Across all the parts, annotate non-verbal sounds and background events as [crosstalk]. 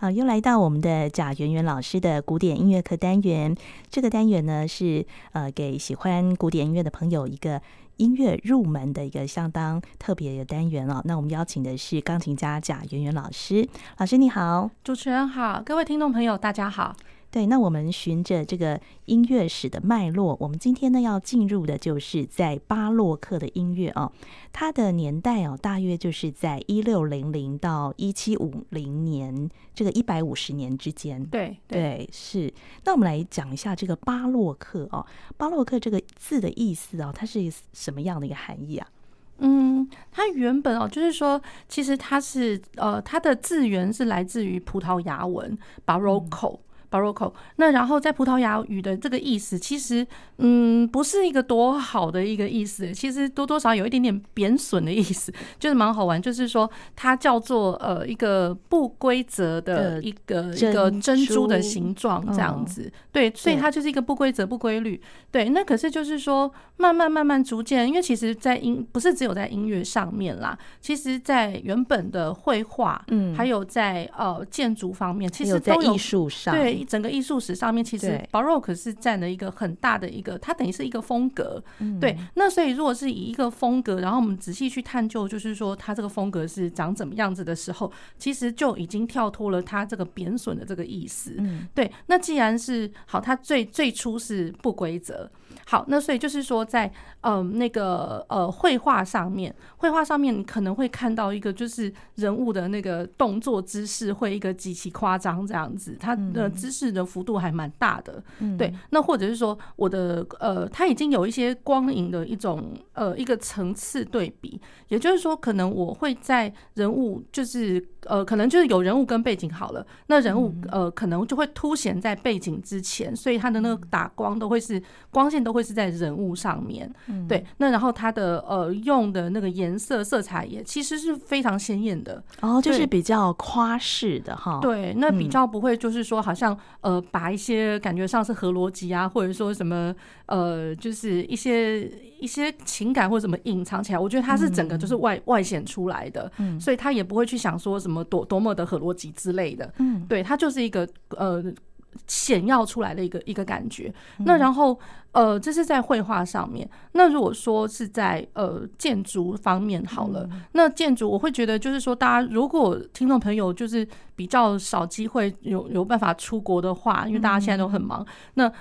好，又来到我们的贾圆圆老师的古典音乐课单元。这个单元呢，是呃给喜欢古典音乐的朋友一个音乐入门的一个相当特别的单元哦。那我们邀请的是钢琴家贾圆圆老师。老师你好，主持人好，各位听众朋友大家好。对，那我们循着这个音乐史的脉络，我们今天呢要进入的就是在巴洛克的音乐哦，它的年代哦，大约就是在一六零零到一七五零年这个一百五十年之间。对对，对，是。那我们来讲一下这个巴洛克哦，巴洛克这个字的意思哦，它是什么样的一个含义啊？嗯，它原本哦，就是说，其实它是呃，它的字源是来自于葡萄牙文 Barocco。Baroque，那然后在葡萄牙语的这个意思，其实嗯，不是一个多好的一个意思，其实多多少有一点点贬损的意思，就是蛮好玩，就是说它叫做呃一个不规则的一个一个珍珠的形状这样子，对，所以它就是一个不规则、不规律，对。那可是就是说，慢慢慢慢逐渐，因为其实在音不是只有在音乐上面啦，其实在原本的绘画，嗯，还有在呃建筑方面，其实都有艺术上对。整个艺术史上面，其实 Baroque 是占了一个很大的一个，它等于是一个风格。对，那所以如果是以一个风格，然后我们仔细去探究，就是说它这个风格是长怎么样子的时候，其实就已经跳脱了它这个贬损的这个意思。对，那既然是好，它最最初是不规则。好，那所以就是说在，在嗯那个呃绘画上面，绘画上面你可能会看到一个就是人物的那个动作姿势会一个极其夸张这样子，他的姿势的幅度还蛮大的。嗯、对，那或者是说我的呃，他已经有一些光影的一种呃一个层次对比，也就是说，可能我会在人物就是呃，可能就是有人物跟背景好了，那人物呃可能就会凸显在背景之前，所以他的那个打光都会是光线。都会是在人物上面，对，那然后他的呃用的那个颜色色彩也其实是非常鲜艳的，哦，就是比较夸饰的哈，对，那比较不会就是说好像呃把一些感觉上是合逻辑啊，或者说什么呃就是一些一些情感或者什么隐藏起来，我觉得他是整个就是外外显出来的，嗯，所以他也不会去想说什么多多么的合逻辑之类的，嗯，对，它就是一个呃。显耀出来的一个一个感觉，那然后呃，这是在绘画上面。那如果说是在呃建筑方面好了，那建筑我会觉得就是说，大家如果听众朋友就是比较少机会有有办法出国的话，因为大家现在都很忙，那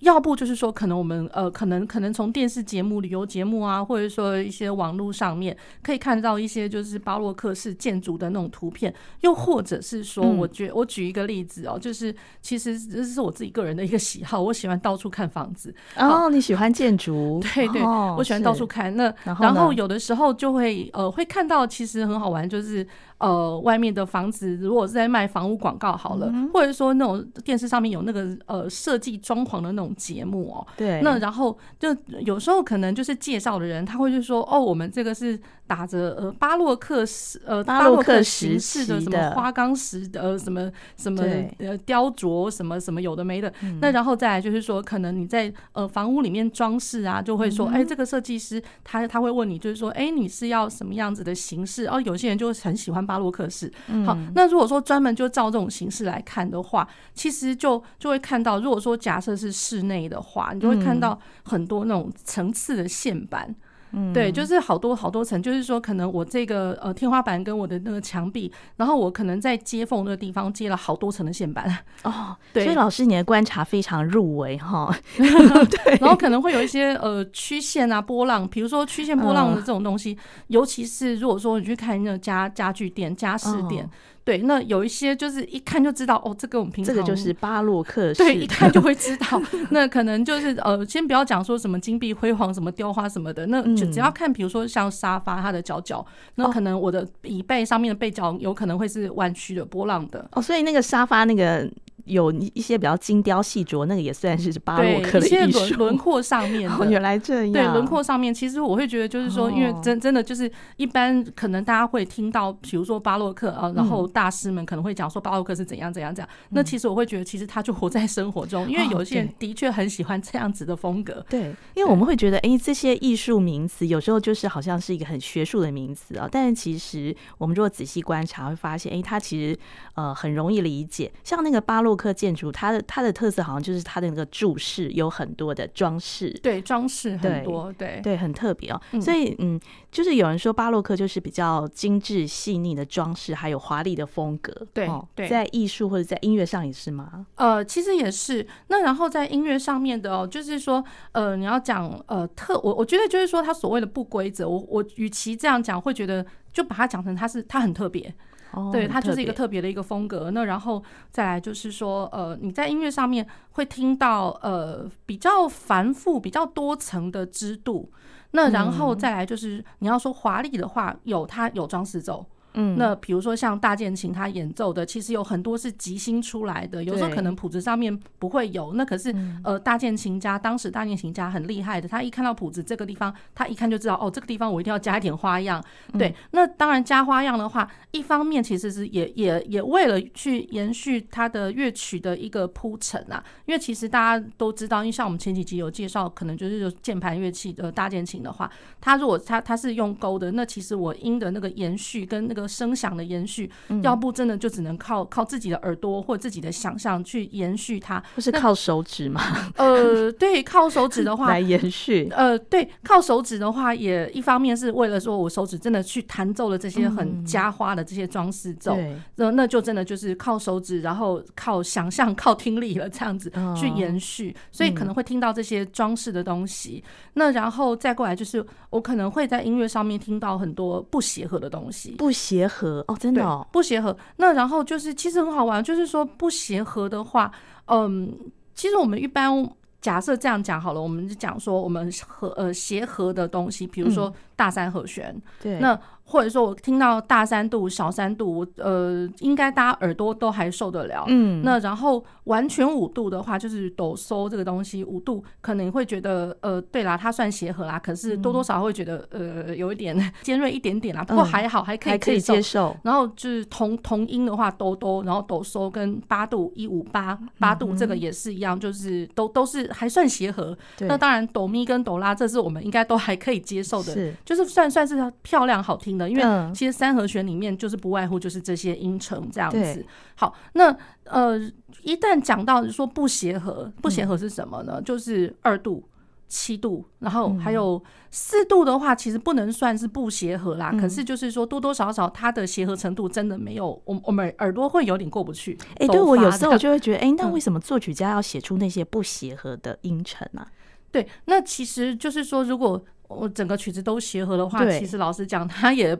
要不就是说，可能我们呃可能可能从电视节目、旅游节目啊，或者说一些网络上面可以看到一些就是巴洛克式建筑的那种图片，又或者是说，我觉我举一个例子哦，就是其实。这是我自己个人的一个喜好，[laughs] 我喜欢到处看房子。哦，你喜欢建筑？[laughs] 对对，我喜欢到处看。那然后有的时候就会呃会看到，其实很好玩，就是。呃，外面的房子如果是在卖房屋广告好了，嗯、或者说那种电视上面有那个呃设计装潢的那种节目哦，对，那然后就有时候可能就是介绍的人他会就说哦，我们这个是打着呃巴洛克式呃巴洛克形式的什么花岗石呃什么什么呃雕琢什么什么有的没的，嗯、那然后再来就是说可能你在呃房屋里面装饰啊，就会说哎、嗯。欸、这个设计师他他会问你就是说哎、欸、你是要什么样子的形式？哦，有些人就很喜欢。巴洛克式，好，那如果说专门就照这种形式来看的话，其实就就会看到，如果说假设是室内的话，你就会看到很多那种层次的线板。嗯，对，就是好多好多层，就是说，可能我这个呃天花板跟我的那个墙壁，然后我可能在接缝那个地方接了好多层的线板 [laughs] 哦。对，所以老师你的观察非常入微哈。[laughs] 对，然后可能会有一些呃曲线啊波浪，比如说曲线波浪的这种东西，嗯、尤其是如果说你去看那个家家具店、家饰店。哦对，那有一些就是一看就知道哦，这个我们平常这个就是巴洛克式，对，一看就会知道。[laughs] 那可能就是呃，先不要讲说什么金碧辉煌、什么雕花什么的，那就只要看，比如说像沙发它的角角，那可能我的椅背上面的背角有可能会是弯曲的、波浪的。哦，所以那个沙发那个。有一些比较精雕细琢，那个也算是巴洛克的艺术。[laughs] 轮廓上面的，原来这样。对，轮廓上面，其实我会觉得就是说，因为真真的就是一般可能大家会听到，比如说巴洛克啊，然后大师们可能会讲说巴洛克是怎样怎样怎样。那其实我会觉得，其实他就活在生活中，因为有些人的确很喜欢这样子的风格。对，因为我们会觉得，哎，这些艺术名词有时候就是好像是一个很学术的名词啊，但是其实我们如果仔细观察，会发现，哎，它其实呃很容易理解。像那个巴洛克建筑，它的它的特色好像就是它的那个柱式有很多的装饰，对，装饰很多，对对，很特别哦。所以嗯，就是有人说巴洛克就是比较精致细腻的装饰，还有华丽的风格。对对，在艺术或者在音乐上也是吗？呃，其实也是。那然后在音乐上面的哦，就是说呃，你要讲呃特，我我觉得就是说他所谓的不规则，我我与其这样讲，会觉得就把它讲成它是它很特别。哦，对，它就是一个特别的一个风格。那然后再来就是说，呃，你在音乐上面会听到呃比较繁复、比较多层的支度。那然后再来就是你要说华丽的话，有它有装饰奏。嗯，那比如说像大键琴，他演奏的其实有很多是即兴出来的，有时候可能谱子上面不会有。那可是呃，大键琴家当时大键琴家很厉害的，他一看到谱子这个地方，他一看就知道哦，这个地方我一定要加一点花样。对，那当然加花样的话，一方面其实是也也也为了去延续他的乐曲的一个铺陈啊，因为其实大家都知道，因为像我们前几集有介绍，可能就是键盘乐器的大键琴的话，它如果它它是用勾的，那其实我音的那个延续跟那个。声响的延续，要不真的就只能靠靠自己的耳朵或自己的想象去延续它，不是靠手指吗？[laughs] 呃，对，靠手指的话来延续。呃，对，靠手指的话，也一方面是为了说我手指真的去弹奏了这些很加花的这些装饰奏，那、嗯、那就真的就是靠手指，然后靠想象、靠听力了这样子去延续，所以可能会听到这些装饰的东西。那然后再过来就是，我可能会在音乐上面听到很多不协和的东西，不协和哦，真的哦，不协和。那然后就是，其实很好玩，就是说不协和的话，嗯，其实我们一般假设这样讲好了，我们就讲说我们和呃协和的东西，比如说大三和弦，嗯、对，那。或者说，我听到大三度、小三度，呃，应该大家耳朵都还受得了。嗯，那然后完全五度的话，就是抖嗦这个东西，五度可能会觉得，呃，对啦，它算协和啦，可是多多少少会觉得，呃，有一点 [laughs] 尖锐一点点啦。不过还好，还可以接受。接受。然后就是同同音的话，哆哆，然后抖嗦跟八度一五八八度这个也是一样，就是都都是还算协和。那当然哆咪跟哆拉，这是我们应该都还可以接受的，是就是算算是漂亮好听。因为其实三和弦里面就是不外乎就是这些音程这样子。好，那呃，一旦讲到说不协和，不协和是什么呢？就是二度、七度，然后还有四度的话，其实不能算是不协和啦。可是就是说多多少少它的协和程度真的没有我我们耳朵会有点过不去。哎，对我有时候就会觉得，哎，那为什么作曲家要写出那些不协和的音程呢？对，那其实就是说如果。我整个曲子都协和的话，其实老实讲，它也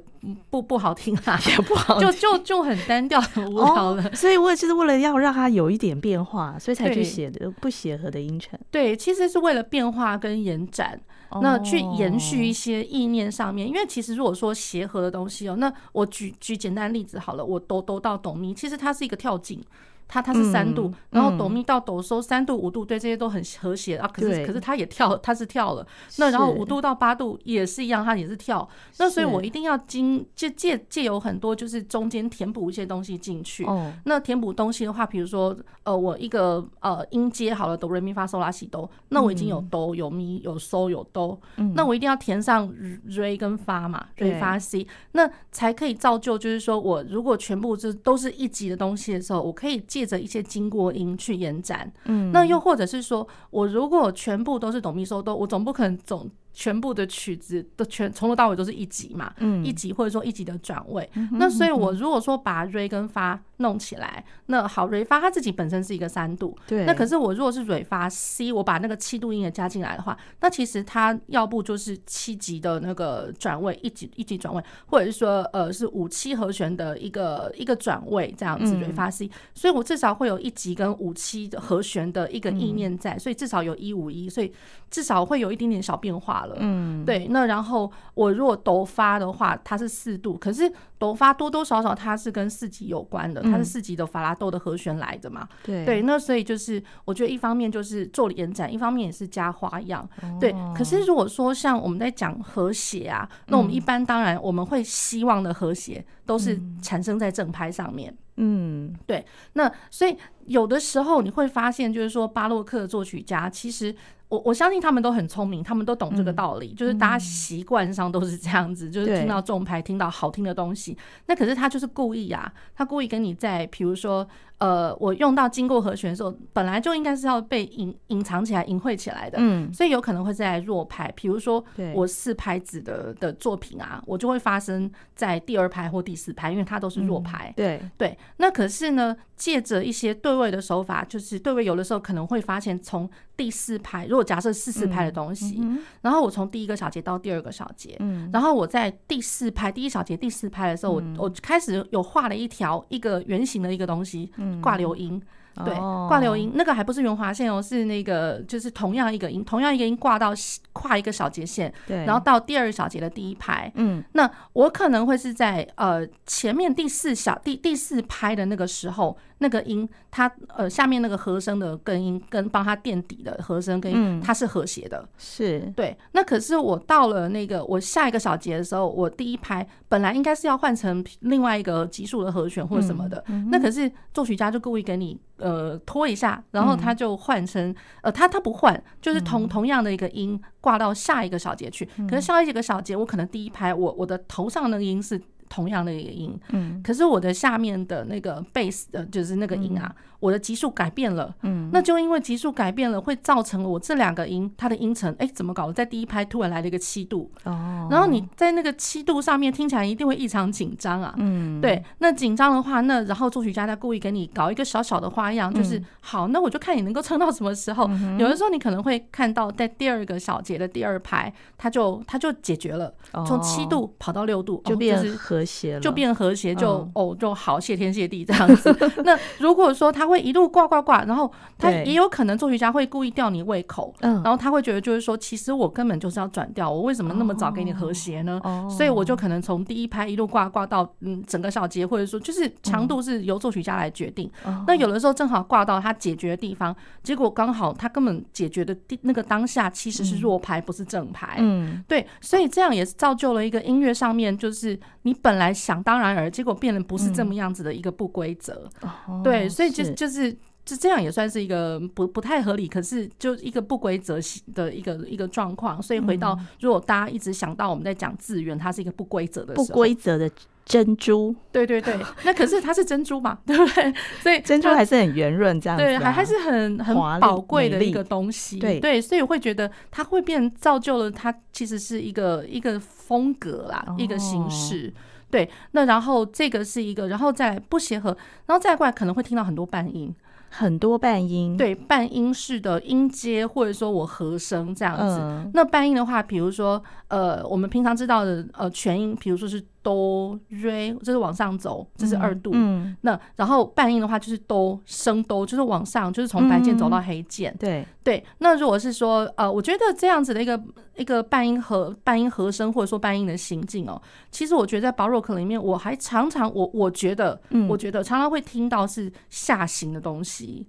不不好听啦，[laughs] 也不好听，就就就很单调、[laughs] 很无聊的。所以我也是为了要让它有一点变化，所以才去写的不协和的音程。对，其实是为了变化跟延展，那去延续一些意念上面。因为其实如果说协和的东西哦，那我举举简单例子好了，我哆哆到哆咪，其实它是一个跳进。它它是三度，然后哆咪到哆嗦三度五度，对，这些都很和谐啊。可是可是它也跳，它是跳了。那然后五度到八度也是一样，它也是跳。那所以我一定要经借借借有很多就是中间填补一些东西进去。那填补东西的话，比如说呃，我一个呃音阶好了，哆瑞咪发嗦拉西哆，那我已经有哆有咪有嗦有哆，那我一定要填上瑞跟发嘛，瑞发西，那才可以造就就是说我如果全部就都是一级的东西的时候，我可以。借着一些经过音去延展，嗯，那又或者是说，我如果全部都是董秘收都，我总不可能总。全部的曲子都全从头到尾都是一级嘛，嗯，一级或者说一级的转位。嗯、那所以，我如果说把瑞跟发弄起来，那好，瑞发它自己本身是一个三度，对。那可是我如果是瑞发 C，我把那个七度音也加进来的话，那其实它要不就是七级的那个转位，一级一级转位，或者是说呃是五七和弦的一个一个转位这样子，瑞发 C。所以我至少会有一级跟五七的和弦的一个意念在，所以至少有一五一，所以至少会有一点点小变化了。嗯，对，那然后我如果哆发的话，它是四度，可是抖发多多少少它是跟四级有关的，它是四级的法拉豆的和弦来的嘛。对对，那所以就是我觉得一方面就是做延展，一方面也是加花样。对，可是如果说像我们在讲和谐啊，那我们一般当然我们会希望的和谐都是产生在正拍上面。嗯，对。那所以有的时候你会发现，就是说巴洛克作曲家其实。我我相信他们都很聪明，他们都懂这个道理，嗯、就是大家习惯上都是这样子，嗯、就是听到重拍，听到好听的东西，那可是他就是故意啊，他故意跟你在，比如说。呃，我用到经过和弦的时候，本来就应该是要被隐隐藏起来、隐晦起来的，嗯，所以有可能会在弱拍，比如说我四拍子的的作品啊，我就会发生在第二拍或第四拍，因为它都是弱拍，对对。那可是呢，借着一些对位的手法，就是对位有的时候可能会发现，从第四拍，如果假设四四拍的东西，然后我从第一个小节到第二个小节，嗯，然后我在第四拍第一小节第四拍的时候，我我开始有画了一条一个圆形的一个东西，挂留音，对，挂留音，那个还不是圆滑线哦，是那个就是同样一个音，同样一个音挂到跨一个小节线，对，然后到第二小节的第一拍，嗯，那我可能会是在呃前面第四小第第四拍的那个时候。那个音，它呃下面那个和声的根音跟帮它垫底的和声根音，它是和谐的，是对。那可是我到了那个我下一个小节的时候，我第一拍本来应该是要换成另外一个级数的和弦或者什么的，那可是作曲家就故意给你呃拖一下，然后他就换成呃他他不换，就是同同样的一个音挂到下一个小节去。可是下一个小节我可能第一拍我我的头上那个音是。同样的一个音，嗯，可是我的下面的那个 bass 的，就是那个音啊，我的级数改变了，嗯，那就因为级数改变了，会造成我这两个音它的音程，哎，怎么搞？在第一拍突然来了一个七度，哦，然后你在那个七度上面听起来一定会异常紧张啊，嗯，对，那紧张的话，那然后作曲家他故意给你搞一个小小的花样，就是好，那我就看你能够撑到什么时候。有的时候你可能会看到在第二个小节的第二拍，它就它就解决了，从七度跑到六度，就变成和谐就变和谐，就哦就好，谢天谢地这样子。[laughs] 那如果说他会一路挂挂挂，然后他也有可能作曲家会故意吊你胃口，然后他会觉得就是说，其实我根本就是要转调，我为什么那么早给你和谐呢？所以我就可能从第一拍一路挂挂到嗯整个小节，或者说就是强度是由作曲家来决定。那有的时候正好挂到他解决的地方，结果刚好他根本解决的地那个当下其实是弱拍，不是正拍。嗯，对，所以这样也是造就了一个音乐上面就是。你本来想当然而，结果变得不是这么样子的一个不规则，嗯、对，所以就就是就这样也算是一个不不太合理，可是就一个不规则的一个一个状况。所以回到，如果大家一直想到我们在讲资源，它是一个不规则的不规则的珍珠，对对对，[laughs] 那可是它是珍珠嘛，[laughs] 对不对？所以 [laughs] 珍珠还是很圆润，这样子，对，还还是很很宝贵的一个东西，对。对，所以我会觉得它会变造就了它其实是一个一个风格啦，一个形式，对。那然后这个是一个，然后再不协和，然后再过来可能会听到很多半音。很多半音，对，半音式的音阶，或者说我和声这样子。嗯、那半音的话，比如说，呃，我们平常知道的，呃，全音，比如说是哆、瑞，这是往上走，这是二度。嗯，那然后半音的话，就是哆升哆，就是往上，就是从白键走到黑键。嗯、对对。那如果是说，呃，我觉得这样子的一个一个半音和半音和声，或者说半音的行进哦，其实我觉得在巴洛克里面，我还常常我我觉得，嗯、我觉得常常会听到是下行的东西。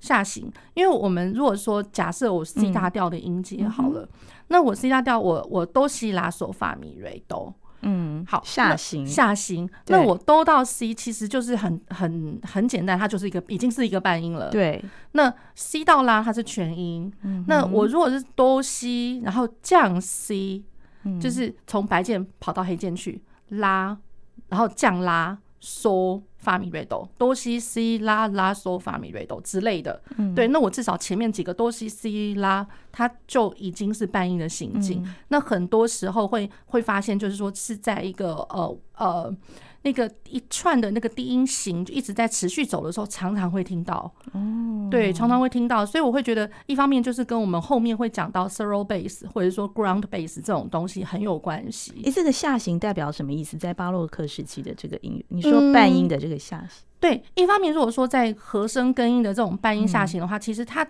下行，因为我们如果说假设我 C 大调的音阶好了，那我 C 大调我我哆西拉嗦发咪瑞哆，嗯，好下行。下行，那我哆到 C 其实就是很很很简单，它就是一个已经是一个半音了。对，那 C 到拉它是全音，嗯、那我如果是哆西，然后降 C，、嗯、就是从白键跑到黑键去拉，然后降拉嗦。发米瑞哆，哆西西拉拉嗦发米瑞哆之类的，嗯、对，那我至少前面几个哆西西拉，它就已经是半音的行进。嗯、那很多时候会会发现，就是说是在一个呃呃。那个一串的那个低音型就一直在持续走的时候，常常会听到，哦，对，常常会听到，所以我会觉得，一方面就是跟我们后面会讲到 third bass 或者说 ground bass 这种东西很有关系。诶，这个下行代表什么意思？在巴洛克时期的这个音乐，你说半音的这个下行。嗯对，一方面如果说在和声根音的这种半音下行的话，嗯、其实它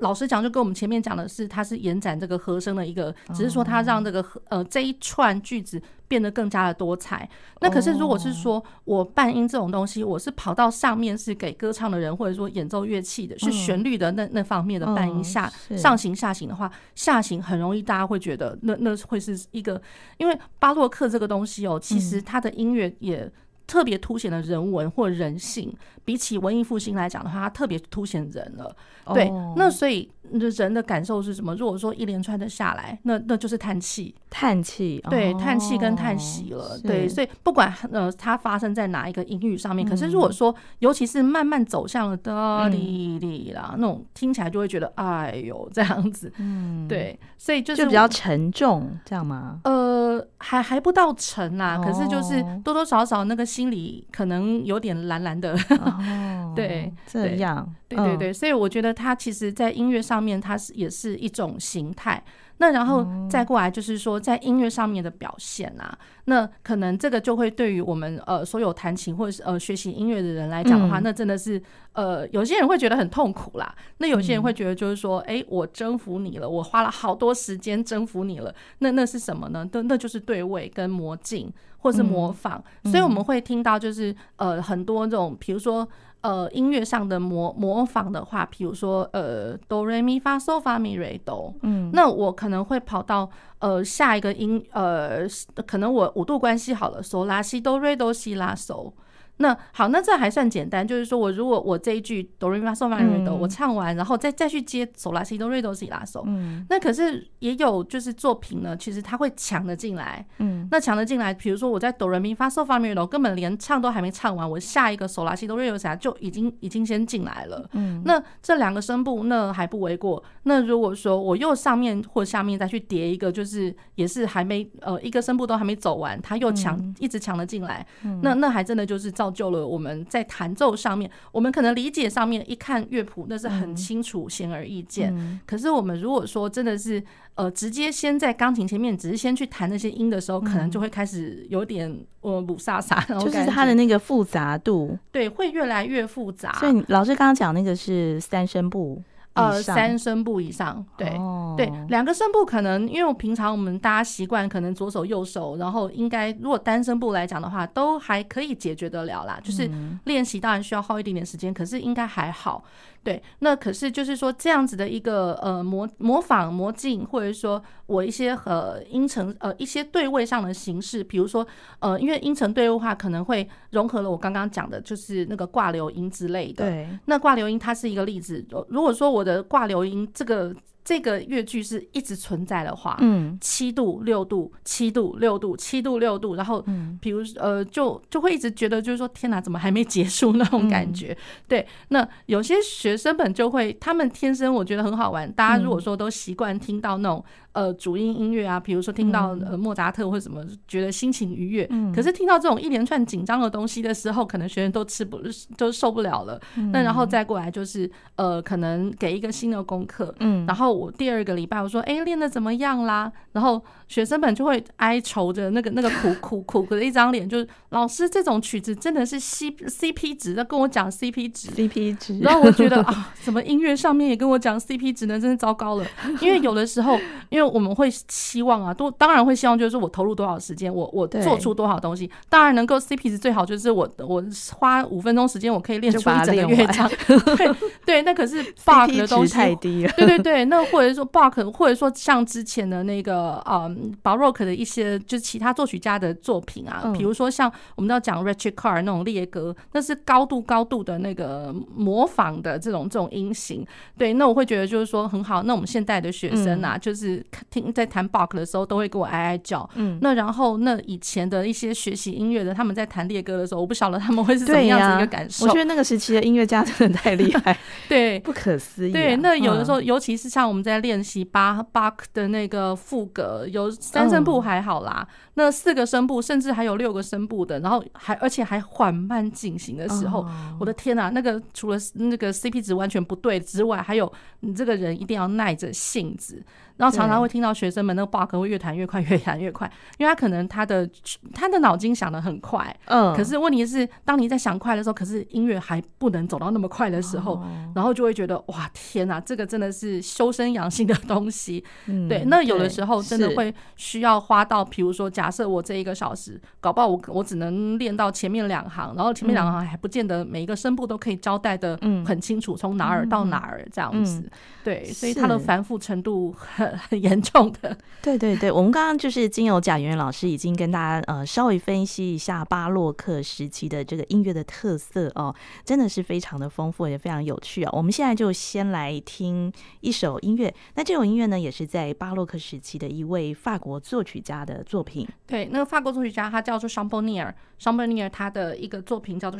老实讲，就跟我们前面讲的是，它是延展这个和声的一个，只是说它让这个和呃这一串句子变得更加的多彩。那可是如果是说我半音这种东西，我是跑到上面是给歌唱的人，或者说演奏乐器的，是旋律的那那方面的半音下上行下行的话，下行很容易大家会觉得那那会是一个，因为巴洛克这个东西哦，其实它的音乐也。特别凸显了人文或人性，比起文艺复兴来讲的话，它特别凸显人了。对，那所以人的感受是什么？如果说一连串的下来，那那就是叹气，叹气，对，叹气跟叹息了。对，所以不管呃它发生在哪一个音域上面，可是如果说尤其是慢慢走向了哒哩哩啦那种，听起来就会觉得哎呦这样子。嗯，对，所以就是就比较沉重，这样吗？呃，还还不到沉啦，可是就是多多少少那个。心里可能有点蓝蓝的，[laughs] 哦，对，这样，对对对，所以我觉得它其实，在音乐上面，它是也是一种形态。那然后再过来就是说，在音乐上面的表现啊，那可能这个就会对于我们呃所有弹琴或者是呃学习音乐的人来讲的话，那真的是呃有些人会觉得很痛苦啦。那有些人会觉得就是说，哎，我征服你了，我花了好多时间征服你了。那那是什么呢？那那就是对位跟魔镜或是模仿。所以我们会听到就是呃很多这种，比如说。呃，音乐上的模模仿的话，比如说呃，哆瑞咪发嗦发咪瑞哆，嗯，那我可能会跑到呃下一个音，呃，可能我五度关系好了，嗦拉西哆瑞哆西拉嗦。那好，那这还算简单，就是说我如果我这一句哆瑞咪发嗦发咪瑞哆，我唱完，然后再再去接嗦拉西哆瑞哆西拉嗦，嗯，那可是也有就是作品呢，其实它会抢得进来，嗯，那抢得进来，比如说我在哆瑞咪发嗦发咪瑞哆，根本连唱都还没唱完，我下一个嗦拉西哆瑞哆西拉就已经已经先进来了，嗯，那这两个声部那还不为过，那如果说我又上面或下面再去叠一个，就是也是还没呃一个声部都还没走完，他又抢一直抢了进来，那那还真的就是造。造就了我们在弹奏上面，我们可能理解上面一看乐谱那是很清楚、显而易见。嗯、可是我们如果说真的是呃直接先在钢琴前面，只是先去弹那些音的时候，可能就会开始有点呃鲁萨萨，[laughs] 就是它的那个复杂度，对，会越来越复杂。所以老师刚刚讲那个是三声部。呃，三声部以上，对、oh. 对，两个声部可能，因为我平常我们大家习惯可能左手右手，然后应该如果单声部来讲的话，都还可以解决得了啦。就是练习当然需要耗一点点时间，可是应该还好。对，那可是就是说这样子的一个呃模模仿模镜，或者说我一些和音程呃一些对位上的形式，比如说呃因为音程对位的话，可能会融合了我刚刚讲的，就是那个挂流音之类的。对，那挂流音它是一个例子。如果说我的挂流音这个。这个乐句是一直存在的话，嗯，七度六度七度六度七度六度，然后，比如呃，就就会一直觉得就是说，天哪，怎么还没结束那种感觉？对，那有些学生们就会，他们天生我觉得很好玩。大家如果说都习惯听到那种。呃，主音音乐啊，比如说听到呃莫扎特或者什么，觉得心情愉悦。嗯。可是听到这种一连串紧张的东西的时候，可能学生都吃不都受不了了。那然后再过来就是呃，可能给一个新的功课。嗯。然后我第二个礼拜我说，哎，练的怎么样啦？然后学生们就会哀愁着那个那个苦苦 [laughs] 苦苦的一张脸，就是老师这种曲子真的是 C C P 值，在跟我讲 C P 值。C P 值。然后我觉得啊，怎么音乐上面也跟我讲 C P 值呢？真是糟糕了。[laughs] 因为有的时候，因为我们会希望啊，都当然会希望，就是我投入多少时间，我我做出多少东西，当然能够 CP 值最好，就是我我花五分钟时间，我可以练出一整个乐章。[laughs] 对对，那可是 bug 的东西太低了。对对对，那或者说 Bach，或者说像之前的那个嗯 Baroque 的一些，就是其他作曲家的作品啊，比如说像我们要讲 Richard Carr 那种列歌，那是高度高度的那个模仿的这种这种音型。对，那我会觉得就是说很好。那我们现代的学生啊，就是听。在弹 Bach 的时候，都会给我哀哀叫。嗯，那然后那以前的一些学习音乐的，他们在弹列歌的时候，我不晓得他们会是怎么样子一个感受。我觉得那个时期的音乐家真的太厉害，[laughs] 对，不可思议。对，那有的时候，尤其是像我们在练习巴 Bach 的那个副格，有三声部还好啦，那四个声部，甚至还有六个声部的，然后还而且还缓慢进行的时候，我的天呐，那个除了那个 CP 值完全不对之外，还有你这个人一定要耐着性子。然后常常会听到学生们那个 bar 会越弹越快，[laughs] 越弹越快，因为他可能他的他的脑筋想得很快，嗯，可是问题是，当你在想快的时候，可是音乐还不能走到那么快的时候，哦、然后就会觉得哇天哪，这个真的是修身养性的东西，嗯、对，那有的时候真的会需要花到，比如说假设我这一个小时，搞不好我我只能练到前面两行，然后前面两行还不见得每一个声部都可以交代的很清楚，从哪儿到哪儿这样子，嗯、对，所以它的繁复程度很很严重的。[laughs] 对对对，我们刚刚就是经由贾圆圆老师已经跟大家呃稍微分析一下巴洛克时期的这个音乐的特色哦，真的是非常的丰富也非常有趣啊。我们现在就先来听一首音乐，那这首音乐呢也是在巴洛克时期的一位法国作曲家的作品。对，那个法国作曲家他叫做尚波尼尔，尚波尼尔他的一个作品叫做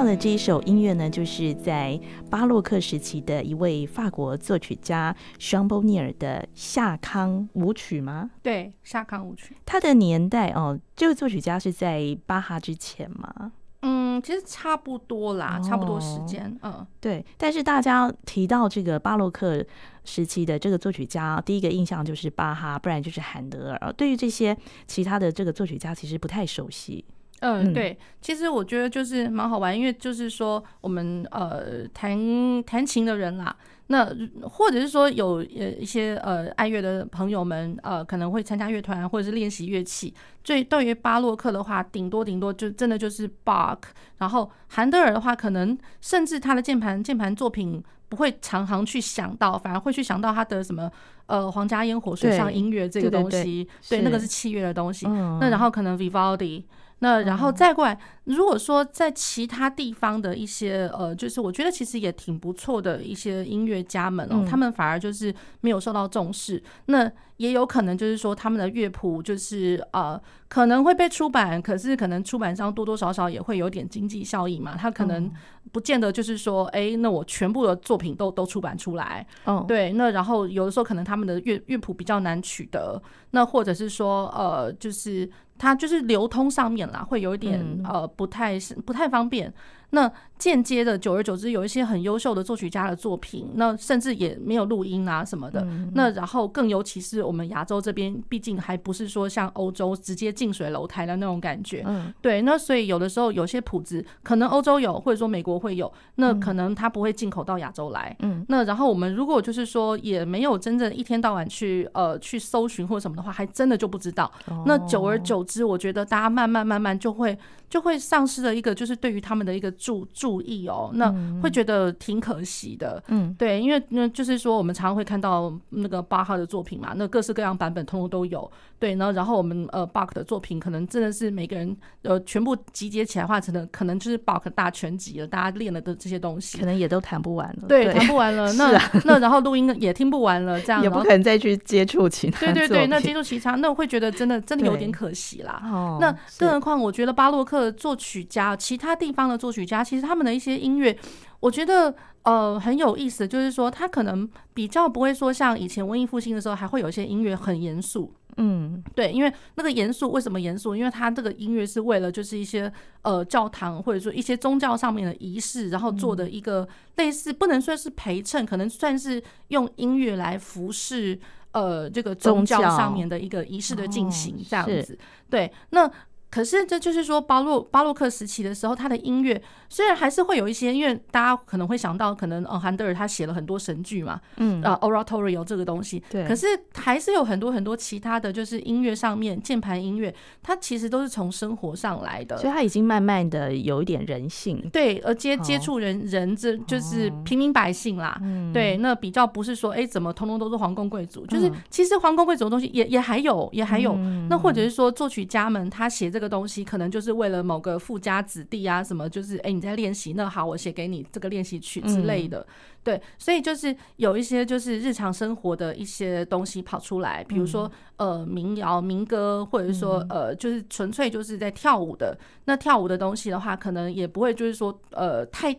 Chacun。这一首音乐呢，就是在巴洛克时期的一位法国作曲家双波尼尔的夏康舞曲吗？对，夏康舞曲。他的年代哦，这位作曲家是在巴哈之前吗？嗯，其实差不多啦，哦、差不多时间。嗯，对。但是大家提到这个巴洛克时期的这个作曲家，第一个印象就是巴哈，不然就是韩德尔。对于这些其他的这个作曲家，其实不太熟悉。嗯，对。其实我觉得就是蛮好玩，因为就是说我们呃弹弹琴的人啦。那或者是说有呃一些呃爱乐的朋友们呃可能会参加乐团或者是练习乐器。最对于巴洛克的话，顶多顶多就真的就是 Bach。然后韩德尔的话，可能甚至他的键盘键盘作品不会常常去想到，反而会去想到他的什么呃皇家烟火水上音乐这个东西。对，那个是器乐的东西。嗯、那然后可能 Vivaldi。那然后再过来，如果说在其他地方的一些呃，就是我觉得其实也挺不错的一些音乐家们哦，他们反而就是没有受到重视。那也有可能就是说他们的乐谱就是呃可能会被出版，可是可能出版商多多少少也会有点经济效益嘛，他可能不见得就是说，哎，那我全部的作品都都出版出来。嗯，对。那然后有的时候可能他们的乐乐谱比较难取得，那或者是说呃就是。它就是流通上面啦，会有一点呃不太不太方便。那间接的，久而久之，有一些很优秀的作曲家的作品，那甚至也没有录音啊什么的。那然后更尤其是我们亚洲这边，毕竟还不是说像欧洲直接近水楼台的那种感觉。嗯对。那所以有的时候有些谱子可能欧洲有，或者说美国会有，那可能它不会进口到亚洲来。嗯那然后我们如果就是说也没有真正一天到晚去呃去搜寻或什么的话，还真的就不知道。那久而久之，我觉得大家慢慢慢慢就会。就会丧失了一个，就是对于他们的一个注注意哦，那会觉得挺可惜的。嗯，对，因为那就是说，我们常常会看到那个巴哈的作品嘛，那各式各样版本通通都有。对，然后然后我们呃巴克的作品，可能真的是每个人呃全部集结起来的话，可能可能就是巴克大全集了。大家练了的这些东西，可能也都弹不完了。对，弹不完了。[laughs] 那那然后录音也听不完了，这样 [laughs] 也不可能再去接触其他。对对对，那接触其他，那我会觉得真的真的有点可惜啦。哦，那更何况我觉得巴洛克作曲家。其他地方的作曲家，其实他们的一些音乐，我觉得呃很有意思，就是说他可能比较不会说像以前文艺复兴的时候，还会有一些音乐很严肃。嗯，对，因为那个严肃为什么严肃？因为他这个音乐是为了就是一些呃教堂或者说一些宗教上面的仪式，然后做的一个类似不能算是陪衬，可能算是用音乐来服侍呃这个宗教上面的一个仪式的进行这样子。对，那。可是这就是说，巴洛巴洛克时期的时候，他的音乐虽然还是会有一些，因为大家可能会想到，可能呃，韩德尔他写了很多神剧嘛，嗯。啊，Oratorio 这个东西，对。可是还是有很多很多其他的就是音乐上面，键盘音乐，它其实都是从生活上来的，所以它已经慢慢的有一点人性，对，而接接触人人这就是平民百姓啦，对，那比较不是说哎怎么通通都是皇宫贵族，就是其实皇宫贵族的东西也也还有也还有，那或者是说作曲家们他写这个。这个东西可能就是为了某个富家子弟啊，什么就是哎，你在练习，那好，我写给你这个练习曲之类的，嗯、对，所以就是有一些就是日常生活的一些东西跑出来，比如说呃民谣、民歌，或者是说呃就是纯粹就是在跳舞的。那跳舞的东西的话，可能也不会就是说呃太，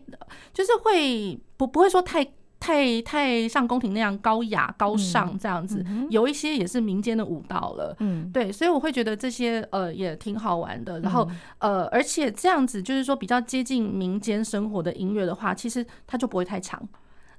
就是会不不会说太。太太像宫廷那样高雅高尚这样子，嗯、有一些也是民间的舞蹈了，嗯，对，所以我会觉得这些呃也挺好玩的。然后呃，而且这样子就是说比较接近民间生活的音乐的话，其实它就不会太长，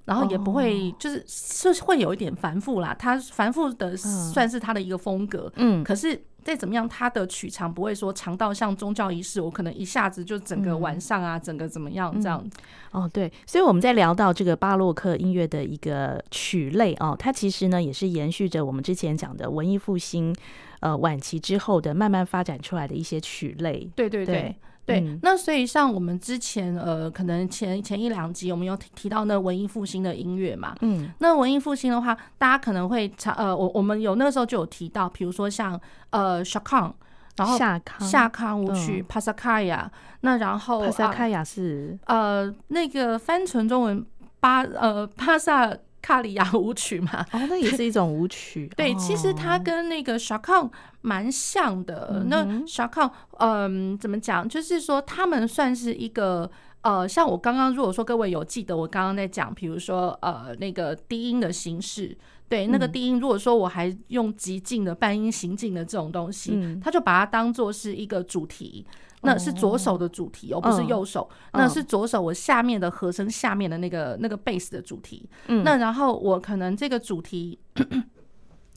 然后也不会就是是会有一点繁复啦。它繁复的算是它的一个风格，嗯，可是。再怎么样，它的曲长不会说长到像宗教仪式，我可能一下子就整个晚上啊，嗯、整个怎么样这样、嗯。哦，对，所以我们在聊到这个巴洛克音乐的一个曲类哦，它其实呢也是延续着我们之前讲的文艺复兴呃晚期之后的慢慢发展出来的一些曲类。对对对。对对，嗯、那所以像我们之前呃，可能前前一两集我们有提提到那文艺复兴的音乐嘛，嗯，那文艺复兴的话，大家可能会查呃，我我们有那个时候就有提到，比如说像呃夏康，然后夏康夏康舞曲帕萨卡亚，那然后帕萨卡亚是呃那个翻成中文巴呃帕萨。卡里亚舞曲嘛，哦，那也是一种舞曲。[laughs] 对，其实它跟那个 shakon 蛮像的。那 shakon，，嗯，怎么讲？就是说他们算是一个呃，像我刚刚如果说各位有记得我刚刚在讲，比如说呃那个低音的形式，对，那个低音如果说我还用极进的半音行进的这种东西，嗯、他就把它当做是一个主题，那是左手的主题，哦，不是右手，嗯、那是左手我下面的和声下面的那个那个贝斯的主题，嗯、那然后我可能这个主题。[coughs]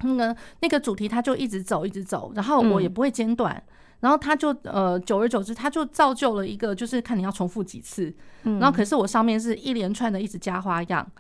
那个那个主题，它就一直走，一直走，然后我也不会间断，嗯、然后它就呃，久而久之，它就造就了一个，就是看你要重复几次，嗯、然后可是我上面是一连串的一直加花样，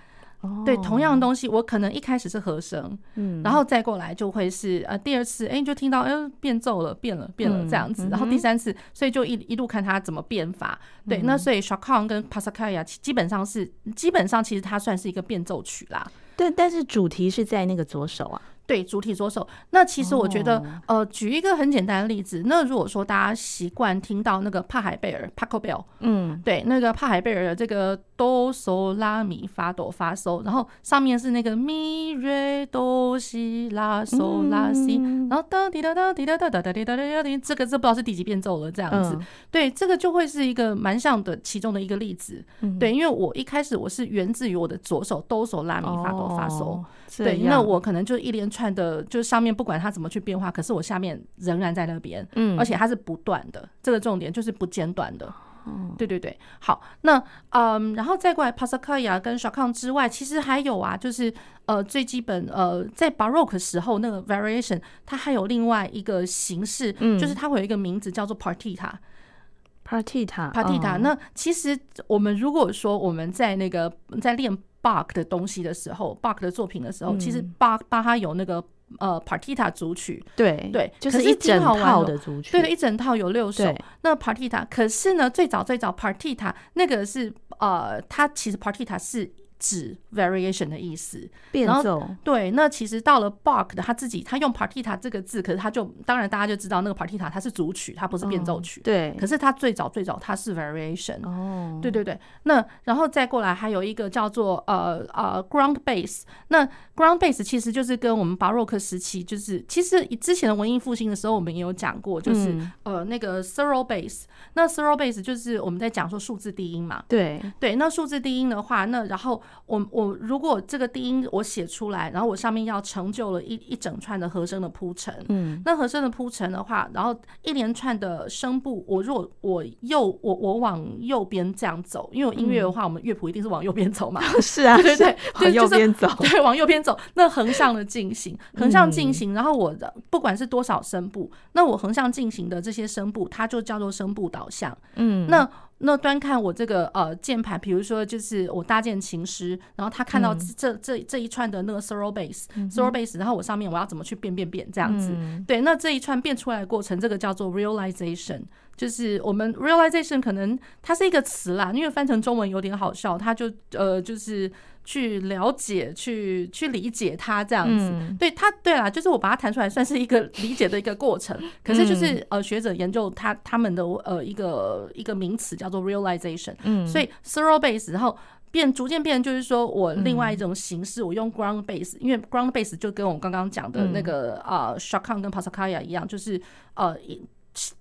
哦、对，同样的东西，我可能一开始是和声，嗯，然后再过来就会是呃第二次，哎，就听到哎变奏了，变了，变了这样子，嗯、然后第三次，所以就一一路看它怎么变法，嗯、对，那所以 Chacon 跟 Passacaglia 基本上是基本上其实它算是一个变奏曲啦，对，但是主题是在那个左手啊。对，主体左手。那其实我觉得，oh. 呃，举一个很简单的例子。那如果说大家习惯听到那个帕海贝尔 （Pachelbel），嗯，对，那个帕海贝尔的这个哆嗦拉咪发哆发嗦，然后上面是那个咪瑞哆西拉嗦拉西，然后哒滴哒哒滴哒哒哒哒滴哒哒滴，这个这不知道是第几遍奏了，这样子。对，这个就会是一个蛮像的其中的一个例子。对，因为我一开始我是源自于我的左手哆嗦拉咪发哆发嗦。对，那我可能就一连串的，就是上面不管它怎么去变化，可是我下面仍然在那边，嗯，而且它是不断的，这个重点就是不间断的，嗯，对对对，好，那嗯，然后再过来 Passacaglia 跟 s h a k n 之外，其实还有啊，就是呃最基本呃在 Baroque 时候那个 Variation，它还有另外一个形式，嗯，就是它会有一个名字叫做 Partita，Partita，Partita。那其实我们如果说我们在那个在练。Bach 的东西的时候，Bach 的作品的时候，其实巴巴哈有那个呃 Partita 组曲，对对，就是一整套的组曲，对的，一整套有六首。那 Partita，可是呢，最早最早 Partita 那个是呃，它其实 Partita 是。指 variation 的意思，变奏。对，那其实到了 Bach 的他自己，他用 partita 这个字，可是他就当然大家就知道那个 partita 它是主曲，它不是变奏曲。对，可是他最早最早它是 variation。哦，对对对。那然后再过来还有一个叫做呃呃 ground bass。那 ground bass 其实就是跟我们巴洛克时期，就是其实之前的文艺复兴的时候，我们也有讲过，就是呃那个 thorough bass。那 thorough bass 就是我们在讲说数字低音嘛。对对，那数字低音的话，那然后。我我如果这个低音我写出来，然后我上面要成就了一一整串的和声的铺陈，嗯，那和声的铺陈的话，然后一连串的声部，我如果我右我我往右边这样走，因为我音乐的话，我们乐谱一定是往右边走嘛，[laughs] 是啊，对 [laughs] 对，往右边走，[laughs] 对，往右边走，那横向的进行，横向进行，然后我的不管是多少声部，那我横向进行的这些声部，它就叫做声部导向，嗯，那。那端看我这个呃键盘，比如说就是我搭建琴师，然后他看到这这这一串的那个 bass，然后我上面我要怎么去变变变这样子，对，那这一串变出来的过程，这个叫做 realization，就是我们 realization 可能它是一个词啦，因为翻成中文有点好笑，它就呃就是。去了解，去去理解它这样子，嗯、对它，对啦，就是我把它弹出来，算是一个理解的一个过程。可是就是呃，学者研究他他们的呃一个一个名词叫做 realization，嗯，所以 thorough base，然后变逐渐变，就是说我另外一种形式，我用 ground base，因为 ground base 就跟我刚刚讲的那个啊、呃、Chacon 跟 Passacaglia 一样，就是呃。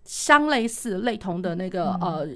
相类似、类同的那个呃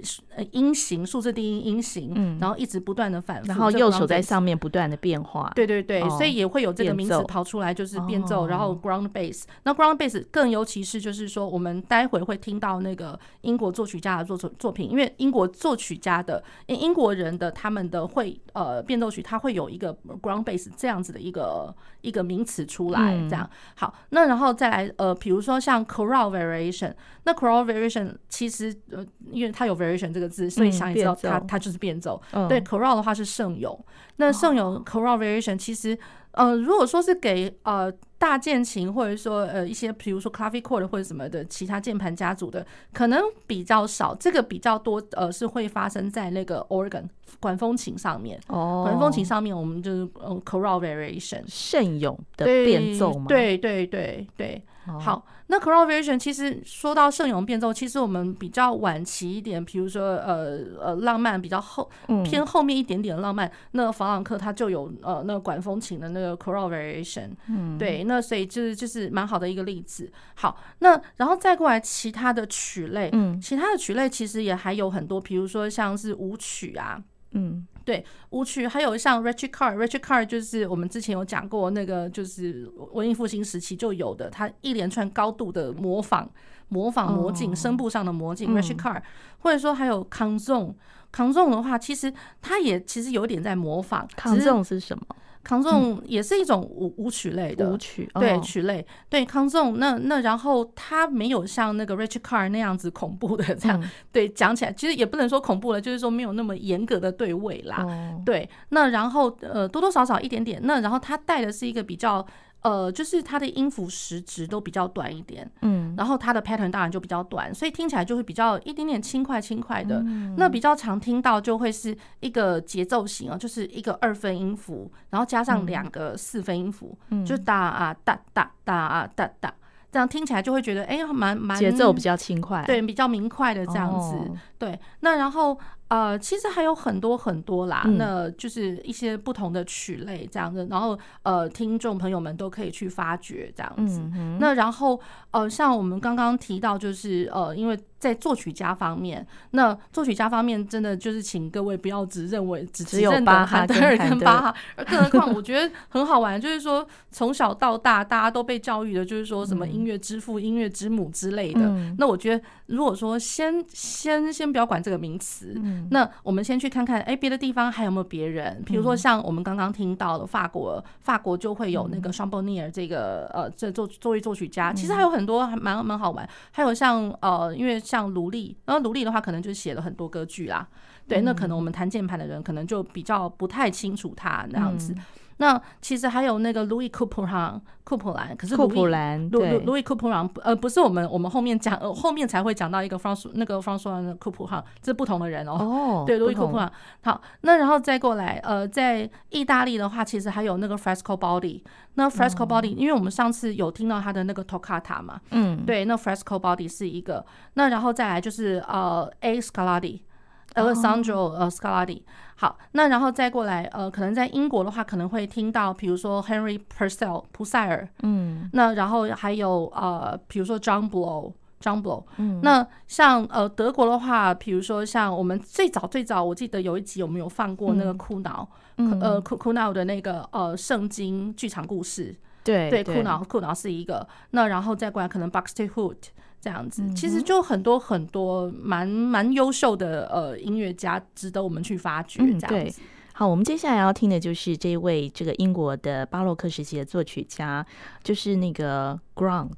音型，数字低音音型，然后一直不断的反复，然后右手在上面不断的变化，对对对，所以也会有这个名词跑出来，就是变奏，然后 ground bass。那 ground bass 更尤其是就是说，我们待会会听到那个英国作曲家的作作作品，因为英国作曲家的英国人的他们的会呃变奏曲，它会有一个 ground bass 这样子的一个一个名词出来，这样。好。那然后再来呃，比如说像 chorale variation，那 variation 其实呃，因为它有 variation 这个字，所以想也知道它它就是变奏。对，chorale 的话是圣咏。那圣咏 chorale variation 其实呃，如果说是给呃大键琴或者说呃一些比如说 clavichord 或者什么的其他键盘家族的，可能比较少。这个比较多呃是会发生在那个 organ 管风琴上面。哦，管风琴上面我们就是嗯 chorale variation 圣咏的变奏嘛。对对对对。好，那 chorale variation 其实说到圣咏变奏，其实我们比较晚期一点，比如说呃呃浪漫比较后偏后面一点点的浪漫，嗯、那法朗克他就有呃那个管风琴的那个 chorale variation，嗯，对，那所以就是就是蛮好的一个例子。好，那然后再过来其他的曲类，嗯，其他的曲类其实也还有很多，比如说像是舞曲啊，嗯。对舞曲，还有像 Richard Carr，Richard Carr 就是我们之前有讲过那个，就是文艺复兴时期就有的，他一连串高度的模仿，模仿魔镜，声部上的魔镜。Richard Carr，或者说还有 Canzone，Canzone 的话，其实他也其实有点在模仿。Canzone 是什么？康颂也是一种舞舞曲类的舞曲，对曲类，对康颂。那那然后他没有像那个 Richard Carr 那样子恐怖的这样，对讲起来其实也不能说恐怖了，就是说没有那么严格的对位啦。对，那然后呃多多少少一点点。那然后他带的是一个比较。呃，就是它的音符时值都比较短一点，嗯，然后它的 pattern 当然就比较短，所以听起来就会比较一点点轻快轻快的。嗯、那比较常听到就会是一个节奏型哦，就是一个二分音符，然后加上两个四分音符，嗯、就哒啊哒哒哒啊哒哒，这样听起来就会觉得哎，蛮蛮节奏比较轻快，对，比较明快的这样子。哦、对，那然后。呃，其实还有很多很多啦，嗯、那就是一些不同的曲类这样子，然后呃，听众朋友们都可以去发掘这样子。嗯、那然后呃，像我们刚刚提到，就是呃，因为在作曲家方面，那作曲家方面真的就是请各位不要只认为只只有巴哈、韩德尔跟巴哈，而更何况我觉得很好玩，就是说从小到大大家都被教育的，就是说什么音乐之父、嗯、音乐之母之类的。嗯、那我觉得如果说先先先不要管这个名词。嗯那我们先去看看，哎，别的地方还有没有别人？比如说像我们刚刚听到的法国，法国就会有那个双波尼尔这个呃，这作作为作曲家，其实还有很多还蛮蛮好玩。还有像呃，因为像卢利，然后卢利的话，可能就写了很多歌剧啦。对，那可能我们弹键盘的人可能就比较不太清楚他那样子。那其实还有那个 Louis Couperin，库普兰，可是库普兰，对，Louis Couperin，呃，不是我们，我们后面讲，呃，后面才会讲到一个 France，那个 François 的库普哈，这是不同的人哦。哦，对，Louis Couperin。好，那然后再过来，呃，在意大利的话，其实还有那个 Frescobaldi。那 Fresco Body，因为我们上次有听到他的那个 Toccata 嘛，嗯，对，那 Frescobaldi 是一个。那然后再来就是呃，A Scarlatti。Alessandro 呃 Scarlatti 好，那然后再过来，呃，可能在英国的话，可能会听到，比如说 Henry Purcell 普塞尔，嗯，那然后还有呃，比如说 John Blow，John Blow，嗯，那像呃德国的话，比如说像我们最早最早，我记得有一集我们有放过那个库瑙，嗯、呃库库瑙的那个呃圣经剧场故事，对对，库瑙库瑙是一个，那然后再过来可能 Buxtehude。这样子，其实就很多很多蛮蛮优秀的呃音乐家，值得我们去发掘。这样子，好，我们接下来要听的就是这位这个英国的巴洛克时期的作曲家，就是那个 Grund。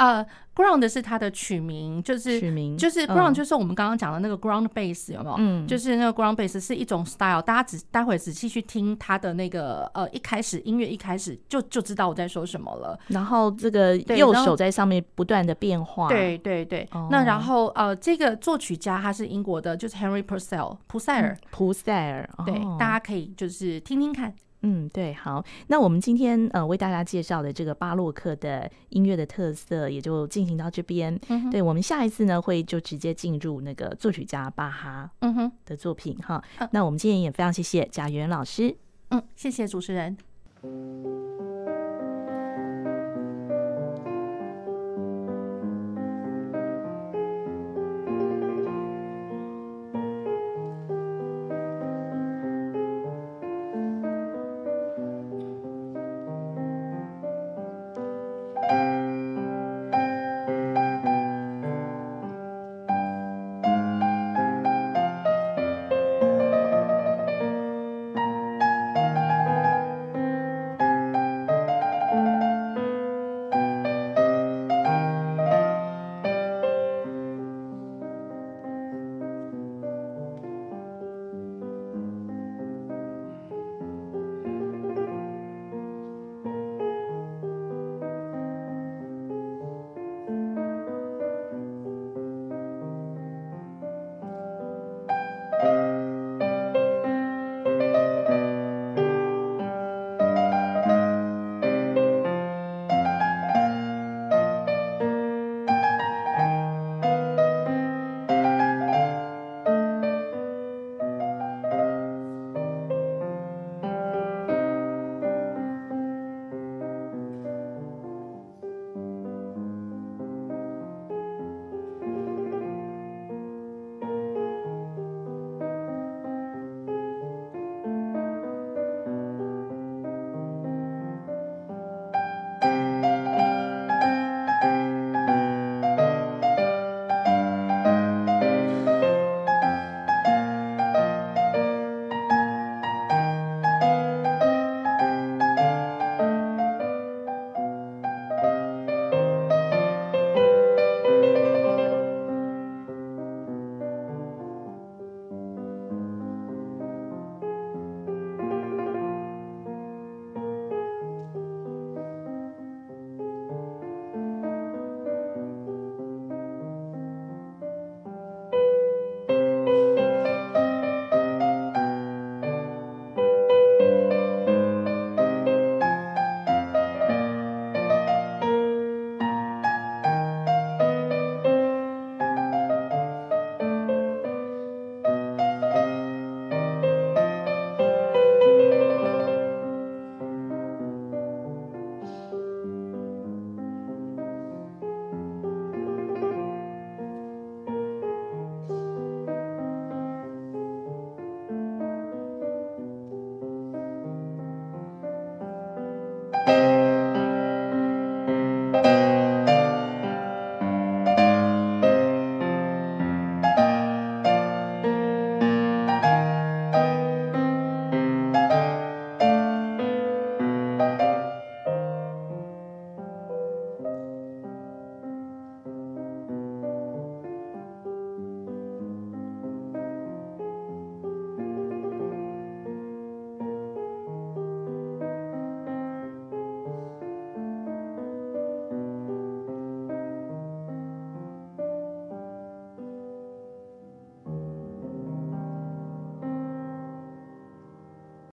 呃，ground 是它的曲名，就是曲名，就是 ground，就是我们刚刚讲的那个 ground bass 有没有？嗯，就是那个 ground bass 是一种 style，大家只待会仔细去听它的那个呃，一开始音乐一开始就就知道我在说什么了。然后这个右手在上面不断的变化，对对对。那然后呃，这个作曲家他是英国的，就是 Henry Purcell，普塞尔，普塞尔，对，大家可以就是听听看。嗯，对，好，那我们今天呃为大家介绍的这个巴洛克的音乐的特色也就进行到这边。嗯，对，我们下一次呢会就直接进入那个作曲家巴哈嗯哼的作品哈。嗯、那我们今天也非常谢谢贾圆圆老师。嗯，谢谢主持人。